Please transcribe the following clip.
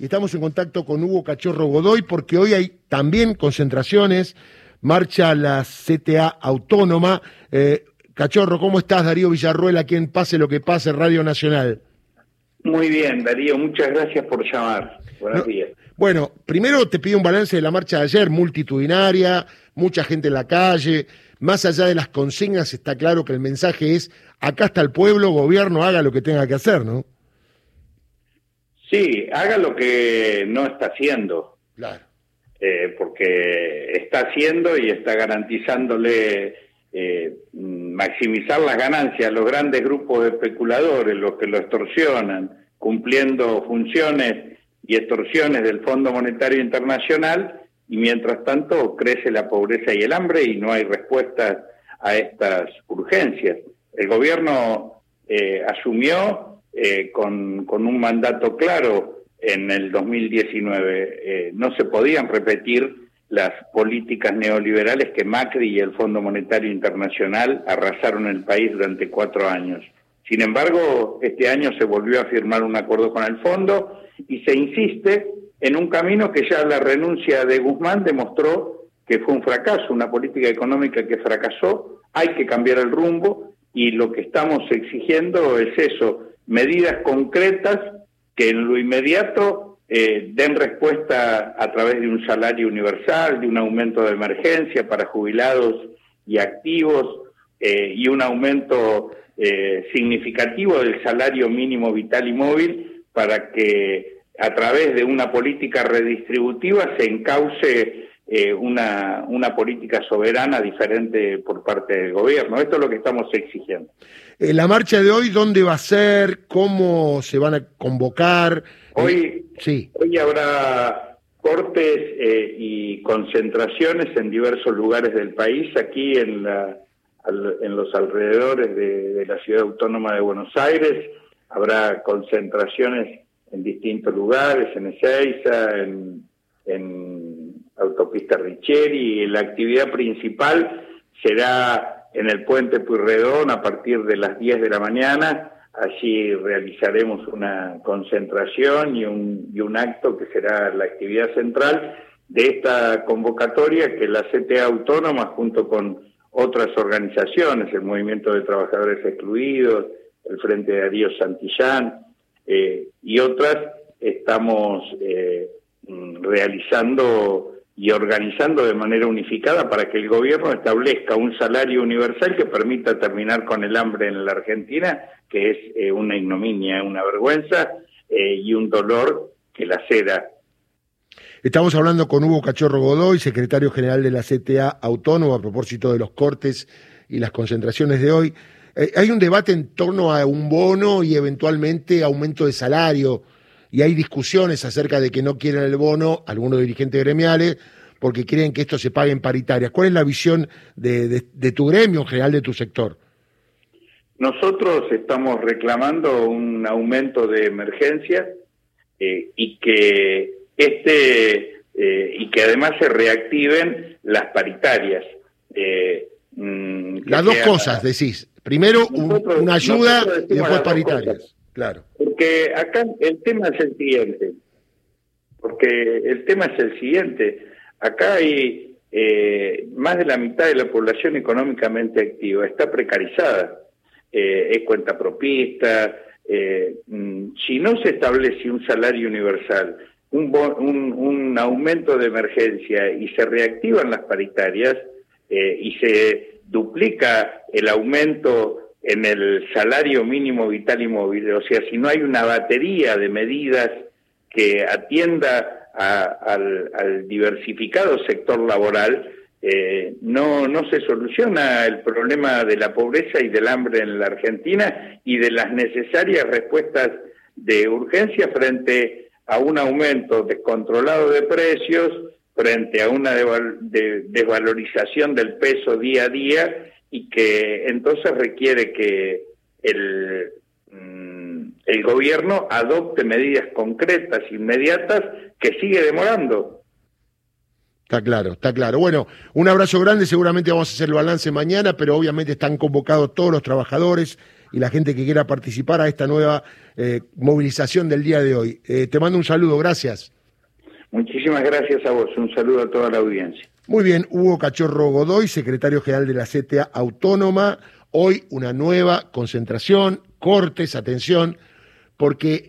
y estamos en contacto con Hugo Cachorro Godoy porque hoy hay también concentraciones, marcha la CTA Autónoma. Eh, Cachorro, ¿cómo estás? Darío Villarruel, a quien pase lo que pase, Radio Nacional. Muy bien, Darío, muchas gracias por llamar. Buenos días. Bueno, primero te pido un balance de la marcha de ayer, multitudinaria, mucha gente en la calle. Más allá de las consignas, está claro que el mensaje es: acá está el pueblo, gobierno, haga lo que tenga que hacer, ¿no? Sí, haga lo que no está haciendo. Claro. Eh, porque está haciendo y está garantizándole eh, maximizar las ganancias a los grandes grupos de especuladores, los que lo extorsionan, cumpliendo funciones y extorsiones del Fondo Monetario Internacional, y mientras tanto crece la pobreza y el hambre y no hay respuestas a estas urgencias. El gobierno eh, asumió eh, con, un mandato claro en el 2019. Eh, no se podían repetir las políticas neoliberales que Macri y el Fondo Monetario Internacional arrasaron el país durante cuatro años. Sin embargo, este año se volvió a firmar un acuerdo con el fondo y se insiste en un camino que ya la renuncia de Guzmán demostró que fue un fracaso, una política económica que fracasó, hay que cambiar el rumbo y lo que estamos exigiendo es eso, medidas concretas que en lo inmediato eh, den respuesta a través de un salario universal, de un aumento de emergencia para jubilados y activos eh, y un aumento eh, significativo del salario mínimo vital y móvil para que a través de una política redistributiva se encauce una, una política soberana diferente por parte del gobierno. Esto es lo que estamos exigiendo. Eh, la marcha de hoy, ¿dónde va a ser? ¿Cómo se van a convocar? Hoy, sí. hoy habrá cortes eh, y concentraciones en diversos lugares del país, aquí en, la, en los alrededores de, la ciudad autónoma de Buenos Aires. Habrá concentraciones en distintos lugares, en Ezeiza, en, en Autopista Richieri. La actividad principal será en el puente Puyredón a partir de las 10 de la mañana. Allí realizaremos una concentración y un, y un acto que será la actividad central de esta convocatoria que la CTA Autónoma, junto con otras organizaciones, el Movimiento de Trabajadores Excluidos, el Frente de Darío Santillán eh, y otras, estamos eh, mm, realizando y organizando de manera unificada para que el gobierno establezca un salario universal que permita terminar con el hambre en la Argentina, que es eh, una ignominia, una vergüenza eh, y un dolor que la ceda. Estamos hablando con Hugo Cachorro Godoy, secretario general de la CTA Autónoma, a propósito de los cortes y las concentraciones de hoy. Eh, hay un debate en torno a un bono y eventualmente aumento de salario y hay discusiones acerca de que no quieren el bono algunos dirigentes gremiales porque quieren que esto se pague en paritarias. ¿Cuál es la visión de, tu gremio en general, de tu sector? Nosotros estamos reclamando un aumento de emergencia eh, y que este eh, y que además se reactiven las paritarias. Eh, mm, las dos cosas, decís. Primero una ayuda y después paritarias. Claro. Porque acá el tema es el siguiente. Porque el tema es el siguiente. Acá hay eh, más de la mitad de la población económicamente activa, está precarizada, eh, es cuenta propista. Eh, mm, si no se establece un salario universal, un, un, un, aumento de emergencia y se reactivan las paritarias y se duplica el aumento en el salario mínimo vital y móvil. O sea, si no hay una batería de medidas que atienda al, diversificado sector laboral, eh, no, no se soluciona el problema de la pobreza y del hambre en la Argentina y de las necesarias respuestas de urgencia frente a un aumento descontrolado de precios, frente a una desvalorización del peso día a día y que entonces requiere que el, mm, el gobierno adopte medidas concretas, inmediatas, que sigue demorando. Está claro, está claro. Bueno, un abrazo grande, seguramente vamos a hacer el balance mañana, pero obviamente están convocados todos los trabajadores y la gente que quiera participar a esta nueva eh, movilización del día de hoy. Eh, te mando un saludo, gracias. Muchísimas gracias a vos, un saludo a toda la audiencia. Muy bien, Hugo Cachorro Godoy, secretario general de la CTA Autónoma. Hoy una nueva concentración, cortes, atención, porque